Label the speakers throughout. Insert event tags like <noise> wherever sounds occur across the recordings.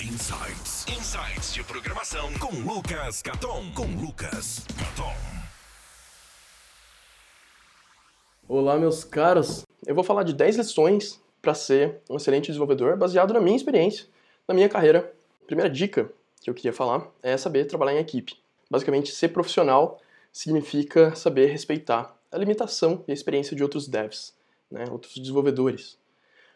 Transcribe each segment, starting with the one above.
Speaker 1: Insights. Insights de programação com Lucas Caton. Com Lucas Caton.
Speaker 2: Olá, meus caros. Eu vou falar de 10 lições para ser um excelente desenvolvedor baseado na minha experiência, na minha carreira. Primeira dica que eu queria falar é saber trabalhar em equipe. Basicamente, ser profissional significa saber respeitar a limitação e a experiência de outros devs, né, outros desenvolvedores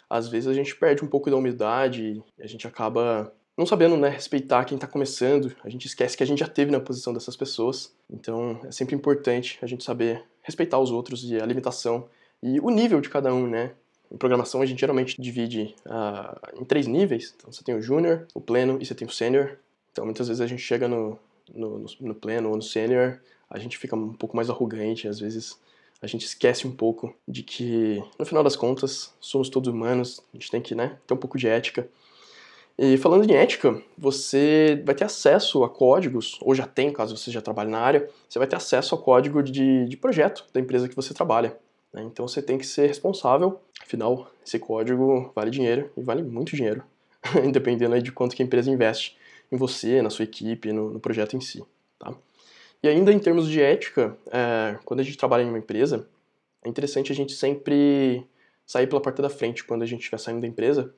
Speaker 2: às vezes a gente perde um pouco da humildade a gente acaba não sabendo né, respeitar quem está começando, a gente esquece que a gente já teve na posição dessas pessoas. Então é sempre importante a gente saber respeitar os outros e a limitação e o nível de cada um, né? Em programação a gente geralmente divide uh, em três níveis. Então você tem o júnior, o pleno e você tem o sênior. Então muitas vezes a gente chega no, no, no pleno ou no sênior, a gente fica um pouco mais arrogante, às vezes a gente esquece um pouco de que, no final das contas, somos todos humanos, a gente tem que né, ter um pouco de ética. E falando em ética, você vai ter acesso a códigos, ou já tem, caso você já trabalhe na área, você vai ter acesso ao código de, de projeto da empresa que você trabalha. Né? Então você tem que ser responsável, afinal, esse código vale dinheiro, e vale muito dinheiro, <laughs> dependendo de quanto que a empresa investe em você, na sua equipe, no, no projeto em si. Tá? E ainda em termos de ética, é, quando a gente trabalha em uma empresa, é interessante a gente sempre sair pela porta da frente quando a gente estiver saindo da empresa,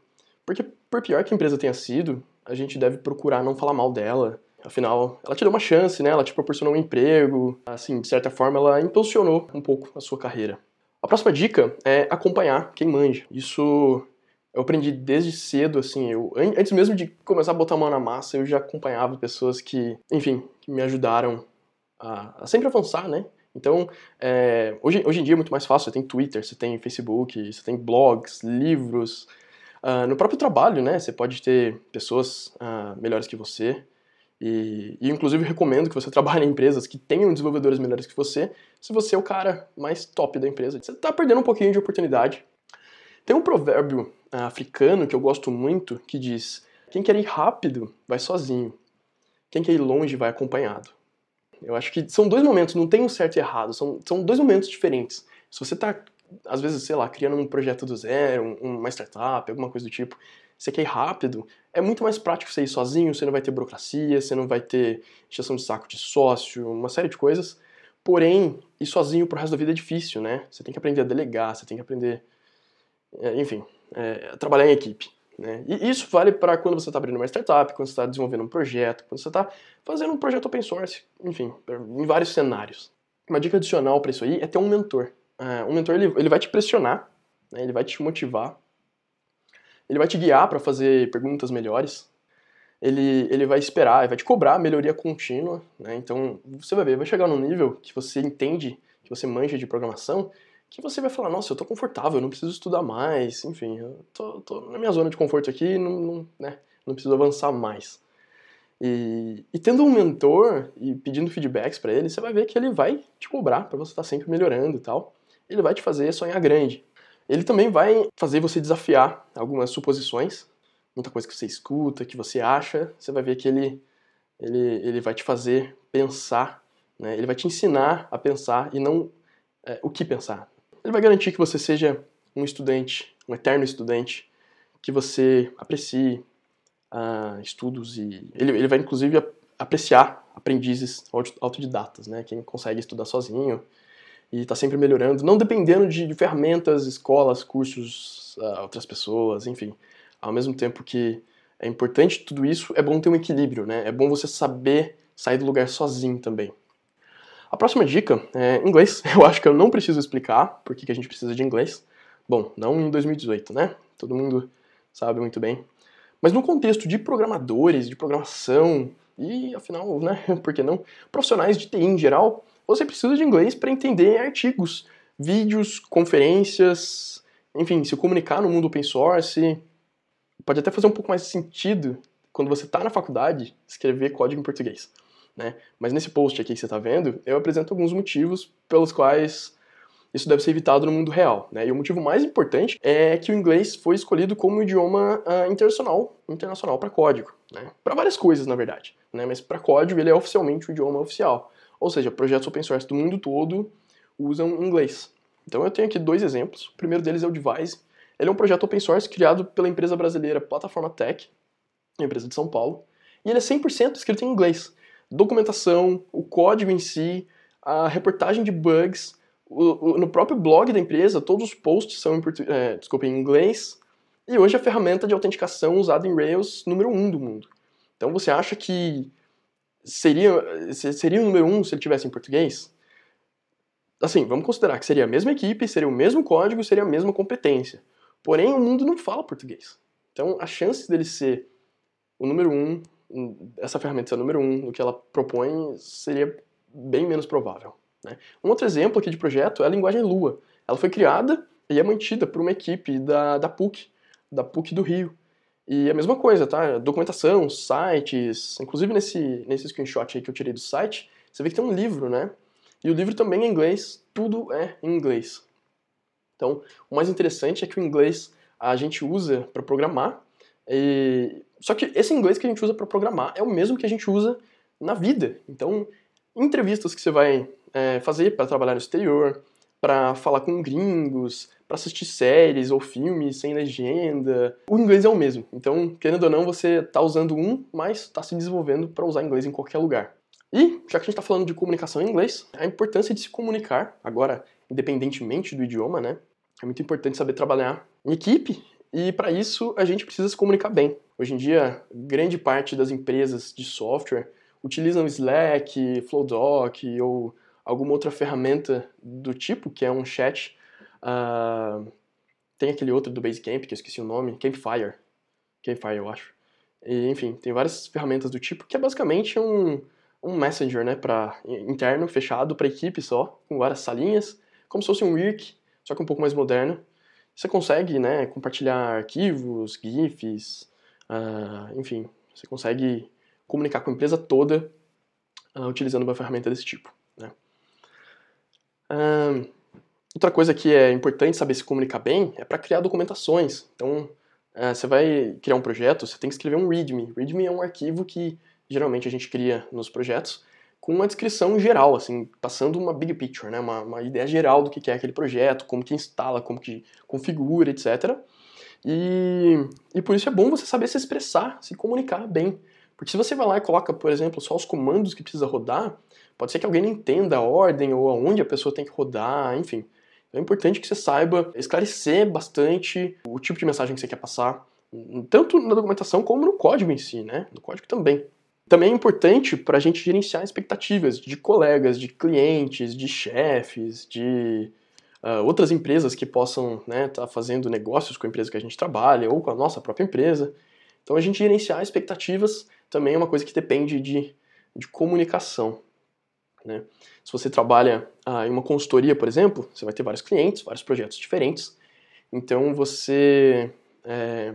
Speaker 2: porque por pior que a empresa tenha sido, a gente deve procurar não falar mal dela. Afinal, ela te deu uma chance, né? Ela te proporcionou um emprego, assim, de certa forma ela impulsionou um pouco a sua carreira. A próxima dica é acompanhar quem manja. Isso eu aprendi desde cedo, assim, eu antes mesmo de começar a botar a mão na massa, eu já acompanhava pessoas que, enfim, que me ajudaram a, sempre avançar, né? Então, é, hoje, hoje em dia é muito mais fácil. Você tem Twitter, você tem Facebook, você tem blogs, livros. Uh, no próprio trabalho, né? Você pode ter pessoas uh, melhores que você. E, e, inclusive, recomendo que você <laughs> trabalhe em empresas que tenham desenvolvedores melhores que você, se você é o cara mais top da empresa. Você está perdendo um pouquinho de oportunidade. Tem um provérbio uh, africano que eu gosto muito que diz: Quem quer ir rápido, vai sozinho. Quem quer ir longe, vai acompanhado. Eu acho que são dois momentos, não tem um certo e errado, são, são dois momentos diferentes. Se você está, às vezes, sei lá, criando um projeto do zero, uma startup, alguma coisa do tipo, você quer ir rápido, é muito mais prático você ir sozinho, você não vai ter burocracia, você não vai ter injeção de saco de sócio, uma série de coisas. Porém, ir sozinho pro resto da vida é difícil, né? Você tem que aprender a delegar, você tem que aprender, é, enfim, é, trabalhar em equipe. Né? E isso vale para quando você está abrindo uma startup, quando você está desenvolvendo um projeto, quando você está fazendo um projeto open source, enfim, em vários cenários. Uma dica adicional para isso aí é ter um mentor. Uh, um mentor ele, ele vai te pressionar, né? ele vai te motivar, ele vai te guiar para fazer perguntas melhores, ele, ele vai esperar, ele vai te cobrar melhoria contínua. Né? Então você vai ver, vai chegar num nível que você entende, que você manja de programação, que você vai falar, nossa, eu tô confortável, eu não preciso estudar mais, enfim, eu tô, tô na minha zona de conforto aqui, não, não, né, não preciso avançar mais. E, e tendo um mentor e pedindo feedbacks para ele, você vai ver que ele vai te cobrar para você estar tá sempre melhorando e tal. Ele vai te fazer sonhar grande. Ele também vai fazer você desafiar algumas suposições, muita coisa que você escuta, que você acha, você vai ver que ele, ele, ele vai te fazer pensar, né? ele vai te ensinar a pensar e não é, o que pensar, ele vai garantir que você seja um estudante, um eterno estudante, que você aprecie uh, estudos e ele, ele vai inclusive apreciar aprendizes autodidatas, né? Quem consegue estudar sozinho e está sempre melhorando, não dependendo de, ferramentas, escolas, cursos, uh, outras pessoas, enfim. Ao mesmo tempo que é importante tudo isso, é bom ter um equilíbrio, né? É bom você saber sair do lugar sozinho também. A próxima dica é inglês. <laughs> Eu acho que eu não preciso explicar por que a gente precisa de inglês. Bom, não em 2018, né? Todo mundo sabe muito bem. Mas no contexto de programadores, de programação e, afinal, né, <laughs> por que não, profissionais de TI em geral, você precisa de inglês para entender artigos, vídeos, conferências, enfim, se comunicar no mundo open source. Pode até fazer um pouco mais sentido quando você está na faculdade escrever código em português né? Mas nesse post aqui que você está vendo, eu apresento alguns motivos pelos quais isso deve ser evitado no mundo real, né? E o motivo mais importante é que o inglês foi escolhido como idioma uh, internacional, internacional para código, né? Para várias coisas, na verdade, né? Mas para código ele é oficialmente o idioma oficial. Ou seja, projetos open source do mundo todo usam inglês. Então eu tenho aqui dois exemplos. O primeiro deles é o Devise. Ele é um projeto open source criado pela empresa brasileira Plataforma Tech. empresa de São Paulo, e ele é 100% escrito em inglês. Documentação, o código em si, a reportagem de bugs, o, o, no próprio blog da empresa, todos os posts são em, é, desculpa, em inglês, e hoje a ferramenta de autenticação usada em Rails número 1 um do mundo. Então você acha que seria, seria o número 1 um se ele tivesse em português? Assim, vamos considerar que seria a mesma equipe, seria o mesmo código, seria a mesma competência. Porém, o mundo não fala português. Então, a chance dele ser o número um, essa ferramenta ser número um no que ela propõe, seria bem menos provável. Né? Um outro exemplo aqui de projeto é a linguagem Lua. Ela foi criada e é mantida por uma equipe da, da PUC, da PUC do Rio. E a mesma coisa, tá? Documentação, sites, inclusive nesse, nesse screenshot aí que eu tirei do site, você vê que tem um livro, né? E o livro também é em inglês, tudo é em inglês. Então, o mais interessante é que o inglês a gente usa para programar, e... só que esse inglês que a gente usa para programar é o mesmo que a gente usa na vida. Então, entrevistas que você vai é, fazer para trabalhar no exterior, para falar com gringos, para assistir séries ou filmes sem legenda, o inglês é o mesmo. Então, querendo ou não, você está usando um, mas está se desenvolvendo para usar inglês em qualquer lugar. E, já que a gente está falando de comunicação em inglês, a importância de se comunicar, agora, independentemente do idioma, né? É muito importante saber trabalhar em equipe e, para isso, a gente precisa se comunicar bem. Hoje em dia, grande parte das empresas de software utilizam Slack, Flowdoc ou alguma outra ferramenta do tipo, que é um chat. Uh, tem aquele outro do Basecamp, que eu esqueci o nome, Campfire. Campfire, eu acho. E, enfim, tem várias ferramentas do tipo, que é basicamente um, um messenger, né, para interno, fechado, para equipe só, com várias salinhas, como se fosse um Wirk, só que um pouco mais moderno. Você consegue, né, compartilhar arquivos, GIFs, uh, enfim, você consegue comunicar com a empresa toda uh, utilizando uma ferramenta desse tipo, né. Uh, outra coisa que é importante saber se comunicar bem é para criar documentações. Então, você vai criar um projeto, você tem que escrever um README. README é um arquivo que geralmente a gente cria nos projetos, com uma descrição geral, assim, passando uma big picture, né, uma, uma ideia geral do que é aquele projeto, como que instala, como que configura, etc. E, e por isso é bom você saber se expressar, se comunicar bem. Porque se você vai lá e coloca, por exemplo, só os comandos que precisa rodar, pode ser que alguém não entenda a ordem ou aonde a pessoa tem que rodar, enfim. Então é importante que você saiba esclarecer bastante o tipo de mensagem que você quer passar, tanto na documentação como no código em si, né? No código também. Também é importante para a gente gerenciar expectativas de colegas, de clientes, de chefes, de uh, outras empresas que possam estar né, tá fazendo negócios com a empresa que a gente trabalha ou com a nossa própria empresa. Então a gente gerenciar expectativas também é uma coisa que depende de, de comunicação. Né? Se você trabalha uh, em uma consultoria, por exemplo, você vai ter vários clientes, vários projetos diferentes. Então você. É,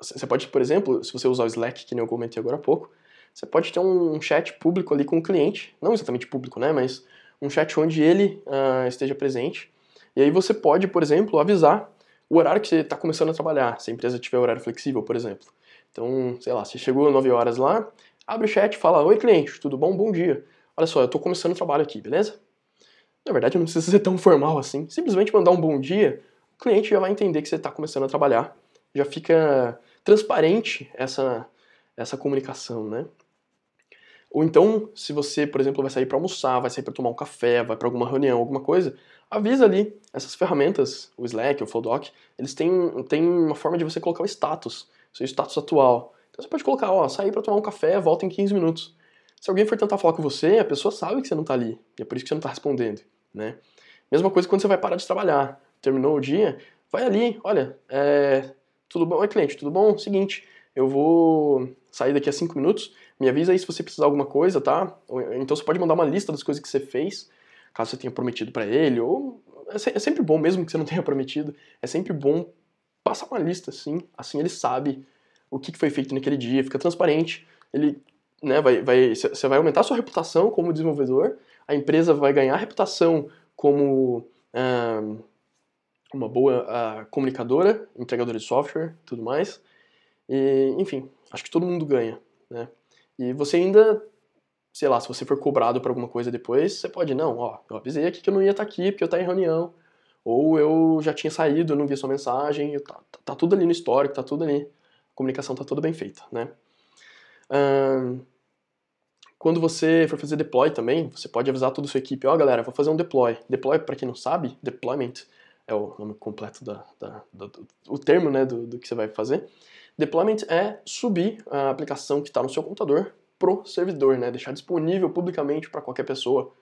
Speaker 2: você pode, por exemplo, se você usar o Slack, que nem eu comentei agora há pouco, você pode ter um chat público ali com o cliente, não exatamente público, né, mas um chat onde ele uh, esteja presente. E aí você pode, por exemplo, avisar o horário que você está começando a trabalhar, se a empresa tiver horário flexível, por exemplo. Então, sei lá, você chegou às 9 horas lá, abre o chat fala: Oi, cliente, tudo bom? Bom dia. Olha só, eu estou começando o trabalho aqui, beleza? Na verdade, não precisa <laughs> ser tão formal assim. Simplesmente mandar um bom dia, o cliente já vai entender que você está começando a trabalhar. Já fica transparente essa, essa comunicação, né? Ou então, se você, por exemplo, vai sair para almoçar, vai sair para tomar um café, vai para alguma reunião, alguma coisa, avisa ali. Essas ferramentas, o Slack, o Flowdoc, eles têm, têm uma forma de você colocar o status, seu status atual. Então você pode colocar, ó, sair para tomar um café, volta em 15 minutos. Se alguém for tentar falar com você, a pessoa sabe que você não está ali, e é por isso que você não está respondendo, né? Mesma coisa quando você vai parar de trabalhar. Terminou o dia, vai ali, olha, é, tudo bom? Oi, cliente, tudo bom? Seguinte, eu vou sair daqui a 5 minutos, me avisa aí se você precisar de alguma coisa, tá? Então você pode mandar uma lista das coisas que você fez, caso você tenha prometido para ele, ou é, é sempre bom, mesmo que você não <laughs> tenha prometido, é sempre bom passar uma lista, assim, assim ele sabe o que foi feito naquele dia, fica transparente, ele, né, vai, vai, você vai aumentar a sua reputação como desenvolvedor, a empresa vai ganhar reputação como ah, uma boa ah, comunicadora, entregadora de software, tudo mais, e, enfim, acho que todo mundo ganha, né? E você ainda, sei lá, se você for cobrado por alguma coisa depois, você pode, não, ó, eu avisei aqui que eu não ia estar tá aqui porque eu estava em reunião, ou eu já tinha saído, eu não vi sua mensagem, tá, tá, tá, tudo ali no histórico, tá tudo ali comunicação está toda bem feita, né? Um, quando você for fazer deploy também, você pode avisar toda a sua equipe, ó oh, galera, vou fazer um deploy. Deploy, para quem não sabe, deployment é o nome completo da, da, da do, o termo né, do, do que você vai fazer. Deployment é subir a aplicação que está no seu computador pro servidor, né? Deixar disponível publicamente para qualquer pessoa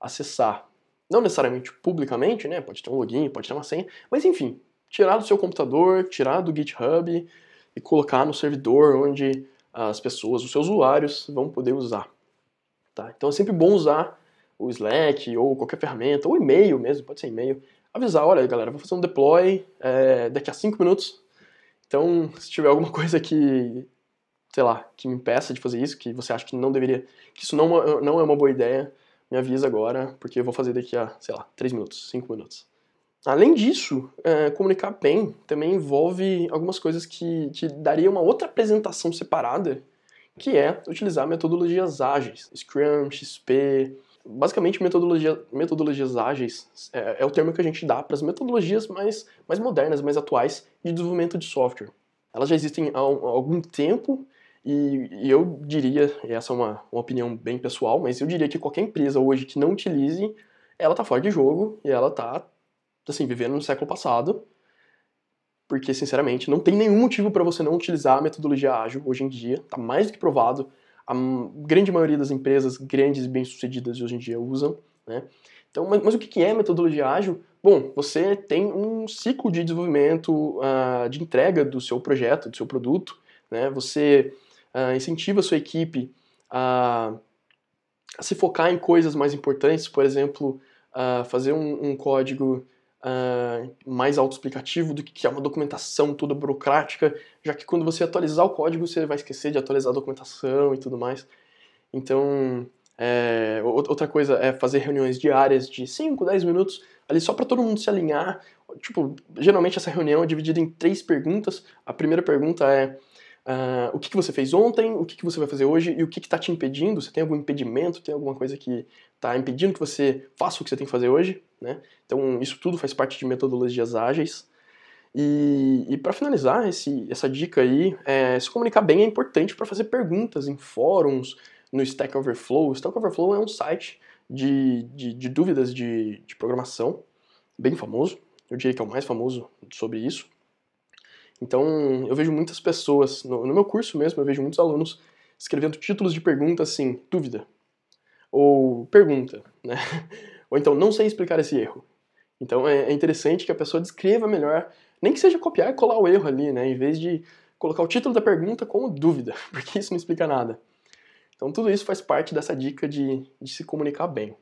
Speaker 2: acessar. Não necessariamente publicamente, né? Pode ter um login, pode ter uma senha, mas enfim, tirar do seu computador, tirar do GitHub e colocar no servidor onde as pessoas, os seus usuários vão poder usar. Tá? Então é sempre bom usar o Slack ou qualquer ferramenta, ou e-mail mesmo, pode ser e-mail, avisar, olha galera, vou fazer um deploy é, daqui a 5 minutos, então se tiver alguma <laughs> coisa que, sei lá, que me impeça de fazer isso, que você acha que não deveria, que isso não, não é uma boa ideia, me avisa agora, porque eu vou fazer daqui a, sei lá, 3 minutos, 5 minutos. Além disso, é, comunicar bem também envolve algumas coisas que te daria uma outra apresentação separada, que é utilizar metodologias ágeis, Scrum, XP. Basicamente, metodologia, metodologias ágeis é, é o termo que a gente dá para as metodologias mais, mais modernas, mais atuais de desenvolvimento de software. Elas já existem há, há algum tempo e, e, eu diria, e essa é uma, uma opinião bem pessoal, mas eu diria que qualquer empresa hoje que não utilize, ela está fora de jogo e ela está assim, vivendo no século passado, porque, sinceramente, não tem nenhum motivo para você não utilizar a metodologia ágil hoje em dia, está mais do que provado, a grande maioria das empresas grandes e bem-sucedidas hoje em dia usam, né? Então, mas, mas, o que é metodologia ágil? Bom, você tem um ciclo de desenvolvimento, uh, de entrega do seu projeto, do seu produto, né? Você uh, incentiva a sua equipe a, a, se focar em coisas mais importantes, por exemplo, uh, fazer um, um código uh, mais autoexplicativo do que é uma documentação toda burocrática, já que quando você atualizar o código você vai esquecer de atualizar a documentação e tudo mais. Então, é, outra coisa é fazer reuniões diárias de 5, 10 minutos, ali só para todo mundo se alinhar. Tipo, geralmente essa reunião é dividida em três perguntas. A primeira pergunta é Uh, o que, que você fez ontem, o que, que você vai fazer hoje e o que está te impedindo. Você tem algum impedimento, tem alguma coisa que está impedindo que você faça o que você tem que fazer hoje? Né? Então, isso tudo faz parte de metodologias ágeis. E, e para finalizar esse, essa dica aí, é, se comunicar bem é importante para fazer perguntas em fóruns, no Stack Overflow. O Stack Overflow é um site de, de, de dúvidas de, de programação, bem famoso. Eu diria que é o mais famoso sobre isso. Então, eu vejo muitas pessoas, no, no, meu curso mesmo, eu vejo muitos alunos escrevendo títulos de pergunta assim, dúvida, ou pergunta, né? <laughs> Ou então, não sei explicar esse erro. Então, é, é interessante que a pessoa descreva melhor, nem que seja copiar e colar o erro ali, né? Em vez de colocar o título da pergunta como dúvida, <laughs> porque isso não explica nada. Então, tudo isso faz parte dessa dica de, de se comunicar bem.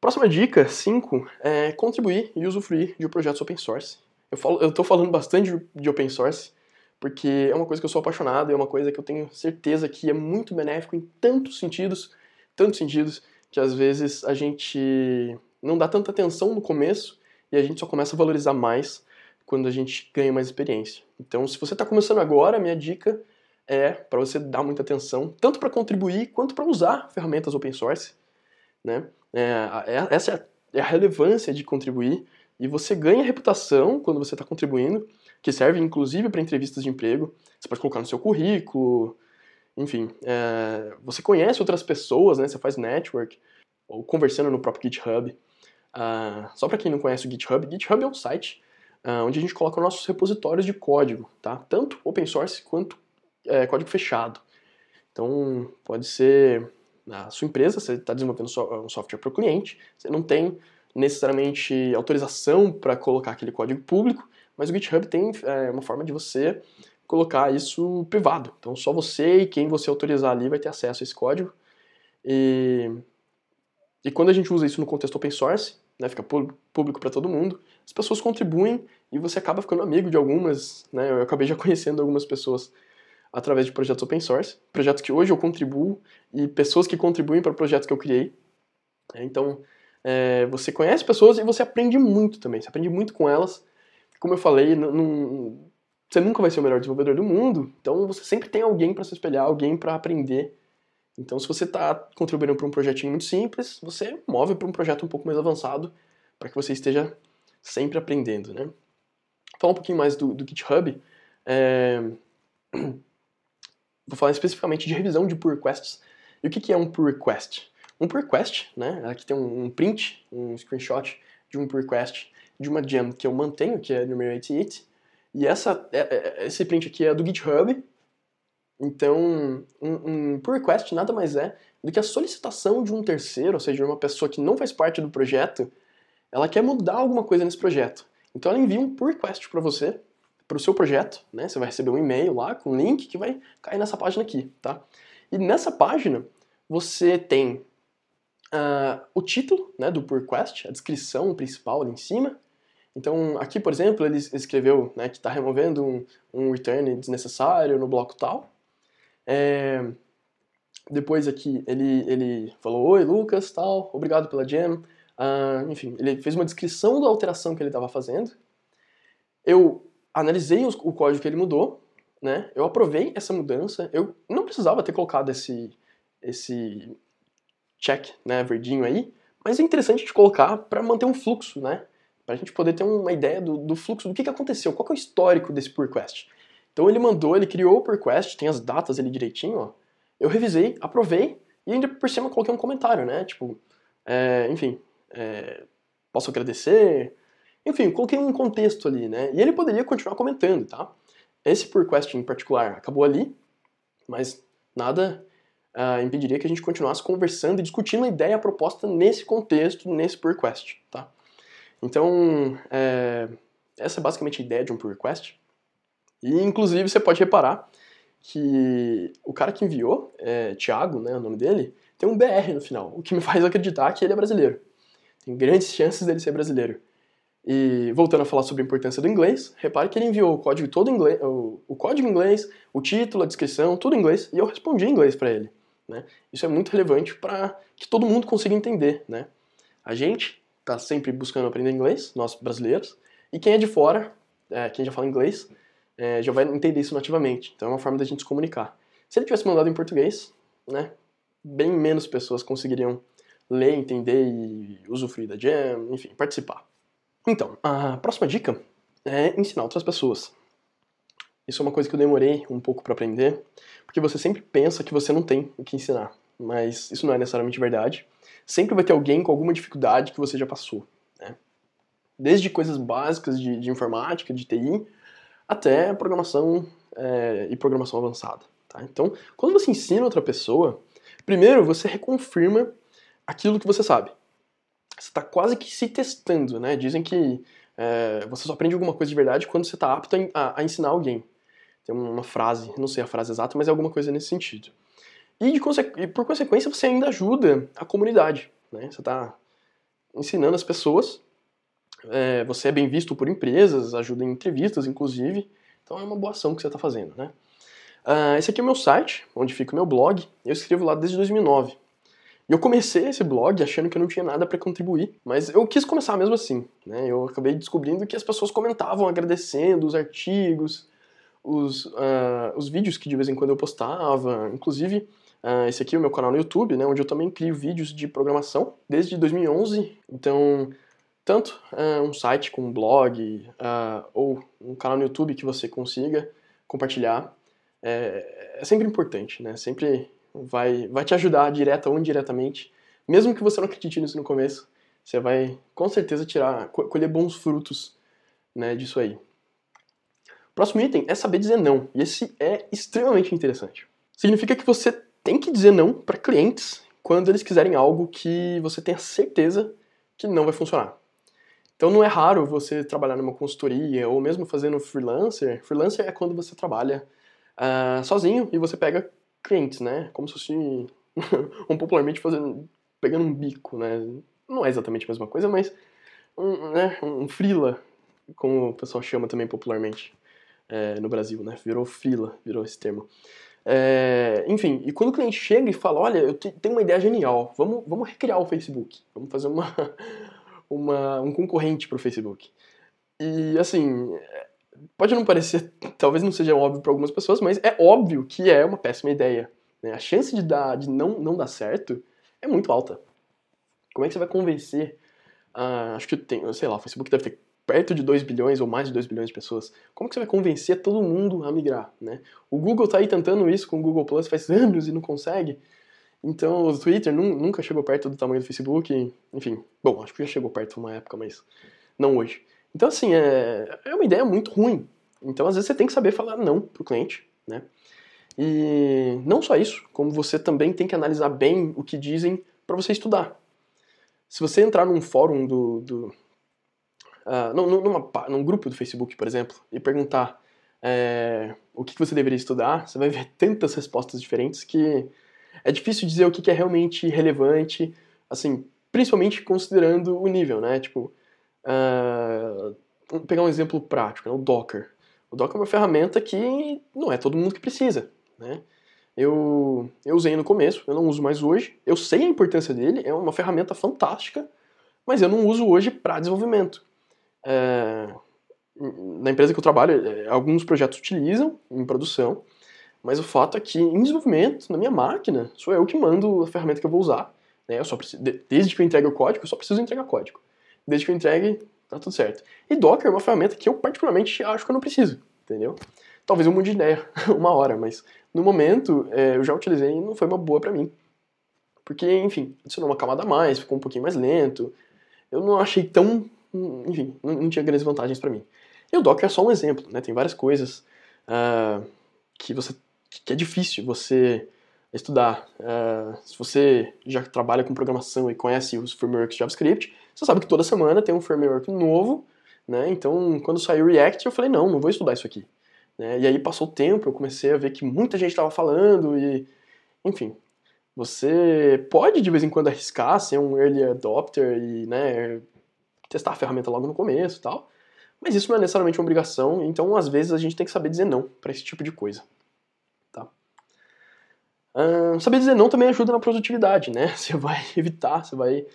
Speaker 2: Próxima dica, 5, é contribuir e usufruir de projetos open source. Eu, falo, eu tô falando bastante de open source, porque é uma coisa que eu sou apaixonado, é uma coisa que eu tenho certeza que é muito benéfico em tantos sentidos, tantos sentidos, que às vezes a gente não dá tanta atenção no começo e a gente só começa a valorizar mais quando a gente ganha mais experiência. Então, se você está começando agora, a minha dica é para você dar muita atenção, tanto para contribuir quanto para usar ferramentas open source. Né? É, essa é a relevância de contribuir e você ganha reputação quando você está contribuindo, que serve inclusive para entrevistas de emprego. Você pode colocar no seu currículo, enfim. É, você conhece outras pessoas, né? Você faz network, ou conversando no próprio GitHub. Uh, só para quem não conhece o GitHub, GitHub é um site uh, onde a gente coloca nossos repositórios de código, tá? Tanto open source quanto é, código fechado. Então, pode ser a sua empresa, você está desenvolvendo um software para o cliente, você não tem necessariamente autorização para colocar aquele código público, mas o GitHub tem é, uma forma de você colocar isso privado. Então só você e quem você autorizar ali vai ter acesso a esse código. E, e quando a gente usa isso no contexto open source, né, fica público para todo mundo, as pessoas contribuem e você acaba ficando amigo de algumas. Né, eu acabei já <laughs> conhecendo algumas pessoas através de projetos open source, projetos que hoje eu contribuo e pessoas que contribuem para projetos que eu criei. Então, é, você conhece pessoas e você aprende muito também. Você aprende muito com elas. Como eu falei, não, você nunca vai ser o melhor desenvolvedor do mundo, então você sempre tem alguém para se espelhar, alguém para aprender. Então, se você está contribuindo para um projetinho muito simples, você move para um projeto um pouco mais avançado, para que você esteja sempre aprendendo, né? Falar um pouquinho mais do, do GitHub. É, <clears throat> vou falar especificamente de revisão de pull requests. E o que, que é um pull request? Um pull request, né? Aqui tem um, print, um screenshot de um pull request de uma gem que eu mantenho, que é 88. E essa, é, é, esse print aqui é do GitHub. Então, um, um pull request nada mais é do que a solicitação de um terceiro, ou seja, uma pessoa que não faz parte do projeto, ela quer mudar alguma coisa nesse projeto. Então ela envia um pull request para você, para o seu projeto, né? Você vai receber um e-mail lá com um link que vai cair nessa página aqui, tá? E nessa página você tem uh, o título né, do pull request, a descrição principal ali em cima. Então aqui, por exemplo, ele escreveu né, que está removendo um, um, return desnecessário no bloco tal. É, depois aqui ele, ele falou, oi Lucas, tal, obrigado pela gem. Uh, enfim, ele fez uma descrição da alteração que ele estava fazendo. Eu analisei os, o código que ele mudou, né? Eu aprovei essa mudança. Eu não precisava ter colocado esse esse check, né, verdinho aí, mas é interessante de colocar para manter um fluxo, né? Para a gente poder ter uma ideia do, do fluxo, do que, que aconteceu, qual que é o histórico desse pull request. Então ele mandou, ele criou o pull request, tem as datas ali direitinho, ó. Eu revisei, aprovei e ainda por cima coloquei um comentário, né? Tipo, é, enfim, é, posso agradecer. Enfim, coloquei um contexto ali, né? E ele poderia continuar comentando, tá? Esse pull request em particular acabou ali, mas nada uh, impediria que a gente continuasse conversando e discutindo a ideia, proposta nesse contexto, nesse pull request, tá? Então, é, essa é basicamente a ideia de um pull request. E, inclusive, você pode reparar que o cara que enviou, é, Thiago, né, o nome dele, tem um BR no final, o que me <laughs> faz acreditar que ele é brasileiro. Tem grandes chances dele ser brasileiro. E voltando a falar sobre a importância do inglês, repare que ele enviou o código todo em inglês, o, o código em inglês, o título, a descrição, tudo em inglês, e eu respondi em inglês para ele. Né? Isso é muito relevante para que todo mundo consiga entender. Né? A gente está sempre buscando aprender inglês, nós brasileiros, e quem é de fora, é, quem já fala inglês, é, já vai entender isso nativamente. Então é uma forma da gente se comunicar. Se ele tivesse mandado em português, né, bem menos pessoas conseguiriam ler, entender e usufruir da jam, enfim, participar. Então, a próxima dica é ensinar outras pessoas. Isso é uma coisa que eu demorei um pouco para aprender, porque você sempre pensa que você não tem o que ensinar, mas isso não é necessariamente verdade. Sempre vai ter alguém com alguma dificuldade que você já passou. Né? Desde coisas básicas de, de, informática, de TI, até programação é, e programação avançada. Tá? Então, quando você ensina outra pessoa, primeiro você reconfirma aquilo que você sabe. Você está quase que se testando, né? Dizem que é, você só aprende alguma coisa de verdade quando você está apto a, a, ensinar alguém. Tem uma frase, não sei a frase exata, mas é alguma coisa nesse sentido. E, de, e por consequência você ainda ajuda a comunidade. Né? Você está ensinando as pessoas, é, você é bem visto por empresas, ajuda em entrevistas, inclusive. Então é uma boa ação que você está fazendo. Né? Uh, esse aqui é o meu site, onde fica o meu blog. Eu escrevo lá desde 2009. E eu comecei esse blog achando que eu não tinha nada para contribuir, mas eu quis começar mesmo assim. Né? Eu acabei descobrindo que as pessoas comentavam agradecendo os artigos, os, uh, os vídeos que de vez em quando eu postava, inclusive uh, esse aqui é o meu canal no YouTube, né, onde eu também crio vídeos de programação desde 2011. Então, tanto uh, um site com um blog ou um canal no YouTube que você consiga compartilhar é, é sempre importante, né? Sempre vai, vai te ajudar direta ou indiretamente, mesmo que você não acredite nisso no começo, você vai com certeza tirar, colher bons frutos né, disso aí. Próximo item é saber dizer não, e esse é extremamente interessante. Significa que você tem que dizer não para clientes quando eles quiserem algo que você tenha certeza que não vai funcionar. Então não é raro você trabalhar numa consultoria ou mesmo fazendo freelancer. Freelancer é quando você trabalha uh, sozinho e você pega clientes, né? Como se fosse <laughs> um popularmente fazendo, pegando um bico, né? Não é exatamente a mesma coisa, mas um, né, um como o pessoal chama também popularmente é, no Brasil, né? Virou frila, virou esse termo. É, enfim, e quando o cliente chega e fala, olha, eu tenho uma ideia genial, vamos, vamos recriar o Facebook, vamos fazer uma, <laughs> uma, um concorrente para o Facebook. E assim, pode não parecer, <laughs> talvez não seja óbvio para algumas pessoas, mas é óbvio que é uma péssima ideia. Né? A chance de, dar, de não, não dar certo é muito alta. Como é que você vai convencer? Uh, acho que tem, sei lá, o Facebook deve ter perto de 2 bilhões ou mais de 2 bilhões de pessoas. Como que você vai convencer todo mundo a migrar, né? O Google tá aí tentando isso com o Google Plus faz <laughs> anos e não consegue. Então, o Twitter nunca chegou perto do tamanho do Facebook, enfim. Bom, acho que já chegou perto uma época, mas não hoje. Então, assim, é, é uma ideia muito ruim. Então, às vezes, você tem que saber falar não pro cliente, né? E não só isso, como você também tem que analisar bem o que dizem para você estudar. Se você entrar num fórum do, do uh, numa, num grupo do Facebook, por exemplo, e perguntar é, o que você deveria estudar, você vai ver tantas respostas diferentes que é difícil dizer o que é realmente relevante, assim, principalmente considerando o nível, né? Tipo, uh, pegar um exemplo prático, né? o Docker. O Docker é uma ferramenta que não é todo mundo que precisa, né? Eu, eu usei no começo, eu não uso mais hoje. Eu sei a importância dele, é uma ferramenta fantástica, mas eu não uso hoje para desenvolvimento. É, na empresa que eu trabalho, é, alguns projetos utilizam em produção, mas o fato é que em desenvolvimento, na minha máquina, sou eu que mando a ferramenta que eu vou usar. Né? Eu só preciso, desde que eu entregue o código, eu só preciso entregar código. Desde que eu entregue, tá tudo certo. E Docker é uma ferramenta que eu particularmente acho que eu não preciso, entendeu? Talvez eu mude de ideia <laughs> uma hora, mas no momento é, eu já utilizei e não foi uma boa para mim. Porque, enfim, adicionou uma camada a mais, ficou um pouquinho mais lento. Eu não achei tão enfim, não, tinha grandes vantagens para mim. E o Docker é só um exemplo, né? Tem várias coisas uh, que você que é difícil você estudar. Uh, se você já trabalha com programação e conhece os frameworks JavaScript, você sabe que toda semana tem um framework novo, né? Então, quando saiu React, eu falei, não, não vou estudar isso aqui. Né? E aí passou o tempo, eu comecei a ver que muita gente estava falando e, enfim, você pode de vez em quando arriscar ser um early adopter e, né, testar a ferramenta logo no começo e tal. Mas isso não é necessariamente uma obrigação, então às vezes a gente tem que saber dizer não para esse tipo de coisa. Tá? Uh, saber dizer não também ajuda na produtividade, né? <laughs> Você vai evitar, você vai.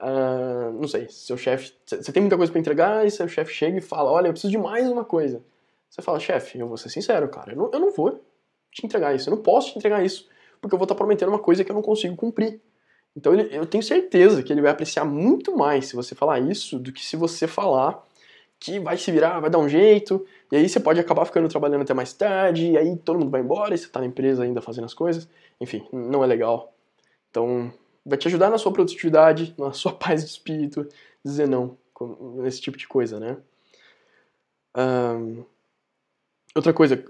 Speaker 2: Uh, não sei, seu chefe. Você tem muita coisa para entregar e seu chefe chega e fala: Olha, eu preciso de mais uma coisa. Você fala: Chefe, eu vou ser sincero, cara, eu não, eu não vou te entregar isso, eu não posso te entregar isso, porque eu vou estar prometendo uma coisa que eu não consigo cumprir. Então ele, eu tenho certeza que ele vai apreciar muito mais se você falar isso do que se você falar que vai se virar, vai dar um jeito, e aí você pode acabar ficando trabalhando até mais tarde, e aí todo mundo vai embora e você tá na empresa ainda fazendo as coisas. Enfim, não é legal. Então, vai te ajudar na sua produtividade, <laughs> na sua paz de espírito, dizer não nesse tipo de coisa, né? Um, outra coisa,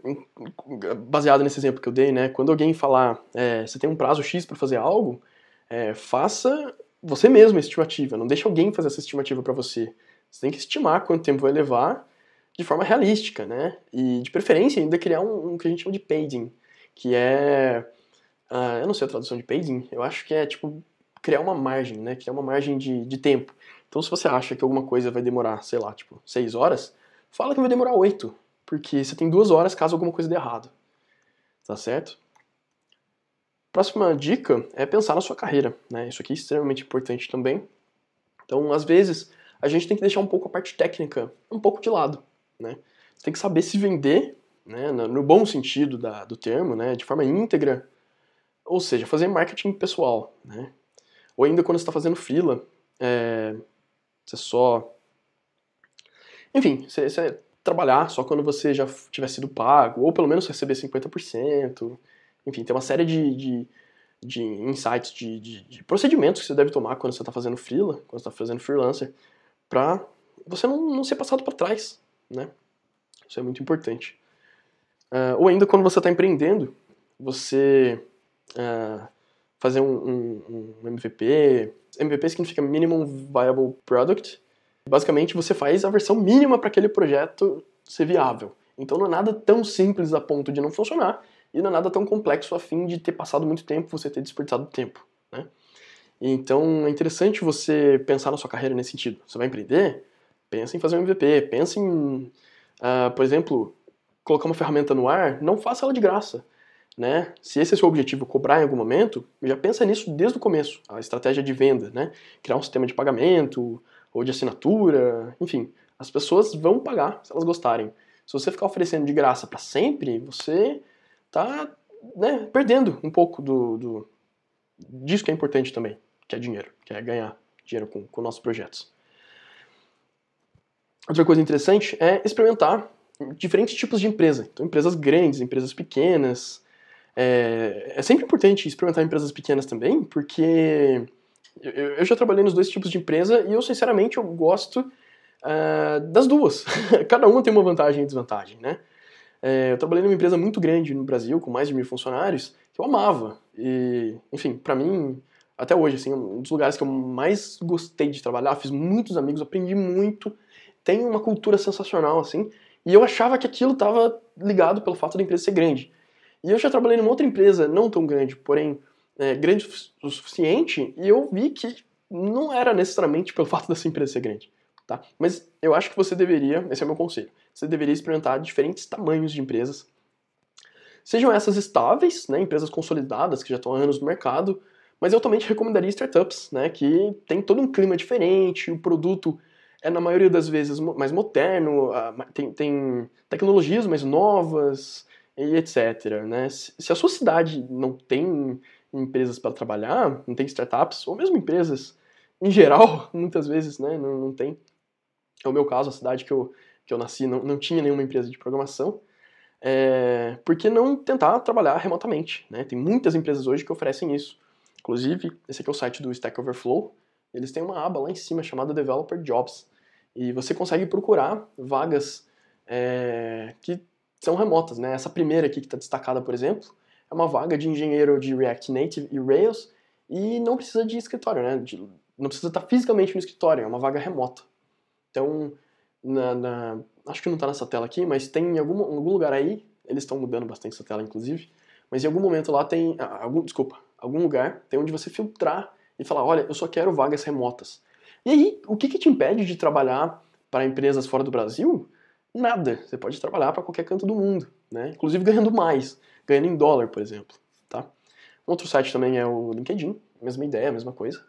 Speaker 2: baseada nesse exemplo que eu dei, né? Quando alguém falar, é, você tem um prazo X para fazer algo, é, faça você mesmo a estimativa, não deixe alguém fazer essa estimativa para você. Você tem que estimar quanto tempo vai levar de forma realística, né? E de preferência ainda criar um, um que a gente chama de paging, que é. Uh, eu não sei a tradução de paging, eu acho que é tipo criar uma margem, né? Criar uma margem de, de tempo. Então se você acha que alguma coisa vai demorar, sei lá, tipo, seis horas, fala que vai demorar oito, porque você tem duas horas caso alguma coisa dê errado. Tá certo? Próxima dica é pensar na sua carreira, né? Isso aqui é extremamente importante também. Então, às vezes, a gente tem que deixar um pouco a parte técnica um pouco de lado, né? Tem que saber se vender, né? No bom sentido da, do termo, né? De forma íntegra, ou seja, fazer marketing pessoal, né? Ou ainda quando você está fazendo fila, é, você só... Enfim, você, você trabalhar só quando você já tiver sido pago, ou pelo menos receber 50%, enfim, tem uma série de, de, de insights, de, de, de, procedimentos que você deve tomar quando você está fazendo freela, quando está fazendo freelancer, para você não, não ser passado para trás, né? Isso é muito importante. Uh, ou ainda quando você está empreendendo, você uh, fazer um, um, um, MVP. MVP significa Minimum Viable Product. Basicamente, você faz a versão mínima para aquele projeto ser viável. Então não é nada tão simples a ponto de não funcionar, e não é nada tão complexo a fim de ter passado muito tempo, você ter desperdiçado tempo, né? Então é interessante você pensar na sua carreira nesse sentido. Você vai empreender? Pensa em fazer um MVP, pensa em, uh, por exemplo, colocar uma ferramenta no ar, não faça ela de graça. Né? Se esse é o seu objetivo, cobrar em algum momento, já pensa nisso desde o começo, a estratégia de venda, né? Criar um sistema de pagamento ou de assinatura, enfim, as pessoas vão pagar se elas gostarem. Se você ficar oferecendo de graça para sempre, você tá né, perdendo um pouco do, do, disso que é importante também, que é dinheiro, que é ganhar dinheiro com, com nossos projetos. outra coisa interessante é experimentar diferentes tipos de empresa. Então, empresas grandes, empresas pequenas. É, é sempre importante experimentar empresas pequenas também, porque eu, eu, já trabalhei nos dois tipos de empresa e eu, sinceramente, eu gosto uh, das duas. <laughs> Cada uma tem uma vantagem e desvantagem, né? É, eu trabalhei numa empresa muito grande no Brasil, com mais de mil funcionários, que eu amava. E, enfim, para mim, até hoje, assim, um dos lugares que eu mais gostei de trabalhar, fiz muitos amigos, aprendi muito, tem uma cultura sensacional, assim, e eu achava que aquilo estava ligado pelo fato da empresa ser grande. E eu já trabalhei numa outra empresa, não tão grande, porém é, grande o suficiente, e eu vi que não era necessariamente pelo <laughs> fato dessa empresa ser grande. Tá? Mas eu acho que você deveria, esse é o meu conselho, você deveria experimentar diferentes tamanhos de empresas. Sejam essas estáveis, né, empresas consolidadas que já estão há anos no mercado, mas eu também te recomendaria startups, né, que tem todo um clima diferente, o produto é na maioria das vezes mais moderno, tem, tem tecnologias mais novas e etc. Né? Se a sua cidade não tem empresas para trabalhar, não tem startups, ou mesmo empresas em geral, <laughs> muitas vezes né, não, não tem, é o meu caso, a cidade que eu, que eu nasci não, não tinha nenhuma empresa de programação. É, por que não tentar trabalhar remotamente? Né? Tem muitas empresas hoje que oferecem isso. Inclusive, esse aqui é o site do Stack Overflow. Eles têm uma aba lá em cima chamada Developer Jobs. E você consegue procurar vagas é, que são remotas. Né? Essa primeira aqui que está destacada, por exemplo, é uma vaga de engenheiro de React Native e Rails e não precisa de escritório, né? De, não precisa estar fisicamente no escritório, é uma vaga remota. Então, na, na, acho que não está nessa tela aqui, mas tem em algum, algum lugar aí, eles estão mudando bastante essa tela, inclusive, mas em algum momento lá tem, ah, algum, desculpa, algum lugar tem onde você filtrar e falar, olha, eu só quero vagas remotas. E aí, o que, que te impede de trabalhar para empresas fora do Brasil? Nada. Você pode trabalhar para qualquer canto do mundo, né? Inclusive ganhando mais, ganhando em dólar, por exemplo, tá? Outro site também é o LinkedIn, mesma ideia, mesma coisa.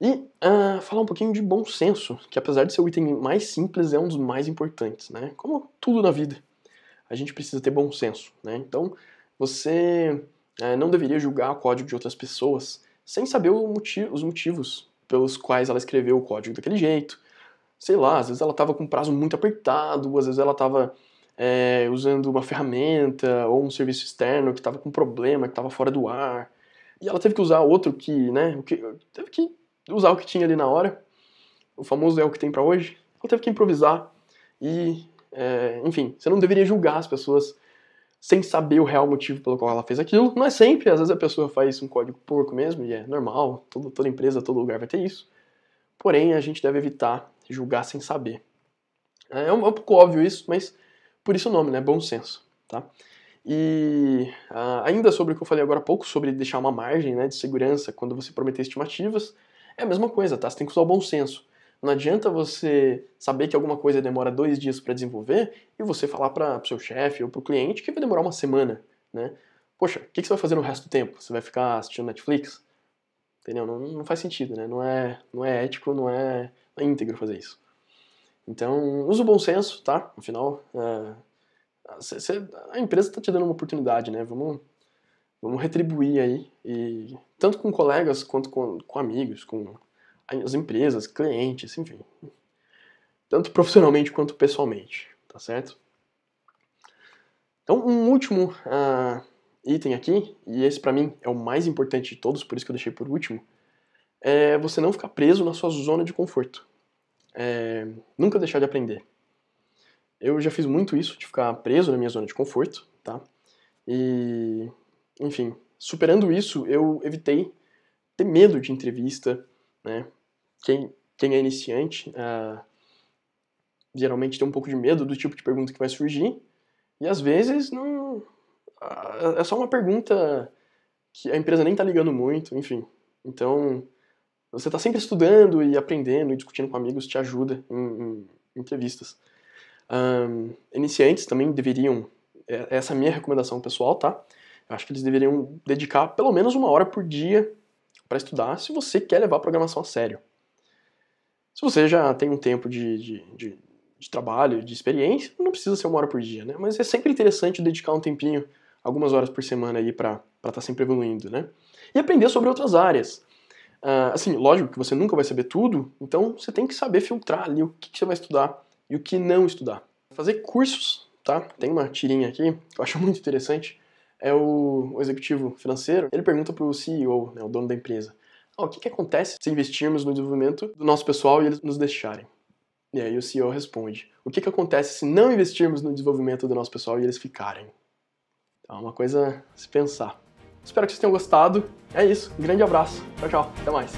Speaker 2: E uh, falar um pouquinho de bom senso, que apesar de ser o item mais simples, é um dos mais importantes, né? Como tudo na vida, a gente precisa ter bom senso, né? Então, você uh, não deveria julgar o código de outras pessoas sem saber motivo, os motivos pelos quais ela escreveu o código daquele jeito. Sei lá, às vezes ela estava com um prazo muito apertado, às vezes ela estava é, usando uma ferramenta ou um serviço externo que estava com problema, que estava fora do ar. E ela teve que usar outro que, né, que, teve que usar o que tinha ali na hora, o famoso é o que tem para hoje, ela teve que improvisar e, é, enfim, você não deveria julgar as pessoas sem saber o real motivo pelo qual ela fez aquilo. Não é sempre, às vezes a pessoa faz um código porco mesmo e é normal, todo, toda empresa, todo lugar vai ter isso. Porém, a gente deve evitar julgar sem saber. É um, é um pouco óbvio isso, mas por isso o nome, né? Bom senso, tá? E uh, ainda sobre o que eu falei agora há pouco, sobre deixar uma margem né, de segurança quando você prometer estimativas, é a mesma coisa, tá? Você tem que usar o bom senso. Não adianta você saber que alguma coisa demora dois dias para desenvolver e você falar para o seu chefe ou para o cliente que vai demorar uma semana, né? Poxa, o que, que, você vai fazer no resto do tempo? Você vai ficar assistindo Netflix? Entendeu? Não, não faz sentido, né? Não é, não é ético, não é, não é íntegro fazer isso. Então, usa o bom senso, tá? Afinal, é, a empresa está te dando uma oportunidade, né? Vamos, vamos retribuir aí, e tanto com colegas quanto com, com amigos, com as empresas, clientes, enfim. Tanto profissionalmente quanto pessoalmente, tá certo? Então, um último uh, item aqui, e esse para mim é o mais importante de todos, por isso que eu deixei por último, é você não ficar preso na sua zona de conforto. É, nunca deixar de aprender. Eu já fiz muito isso, de ficar preso na minha zona de conforto, tá? E, enfim, superando isso, eu evitei ter medo de entrevista, né? Quem, quem é iniciante uh, geralmente tem um pouco de medo do tipo de pergunta que vai surgir, e às vezes não. Uh, é só uma pergunta que a empresa nem tá ligando muito, enfim. Então, você tá sempre estudando e aprendendo e discutindo com amigos te ajuda em, em entrevistas. Um, iniciantes também deveriam, é, essa é a minha recomendação pessoal, tá? Eu acho que eles deveriam dedicar pelo menos uma hora por dia para estudar se você quer levar a programação a sério. Se você já tem um tempo de, de, de, de trabalho, de experiência, não precisa ser uma hora por dia, né? Mas é sempre interessante dedicar um tempinho, algumas horas por semana aí para estar tá sempre evoluindo, né? E aprender sobre outras áreas. Uh, assim, lógico que você nunca vai saber tudo, então você tem que saber filtrar ali o que, que você vai estudar e o que não estudar. Fazer cursos, tá? Tem uma tirinha aqui que eu acho muito interessante. É o, o executivo financeiro, ele pergunta para o CEO, né, o dono da empresa, oh, o que, que acontece se investirmos no desenvolvimento do nosso pessoal e eles nos deixarem? E aí o CEO responde, o que, que acontece se não investirmos no desenvolvimento do nosso pessoal e eles ficarem? Então, é uma coisa a se pensar. Espero que vocês tenham gostado. É isso. Um grande abraço. Tchau, tchau. Até mais.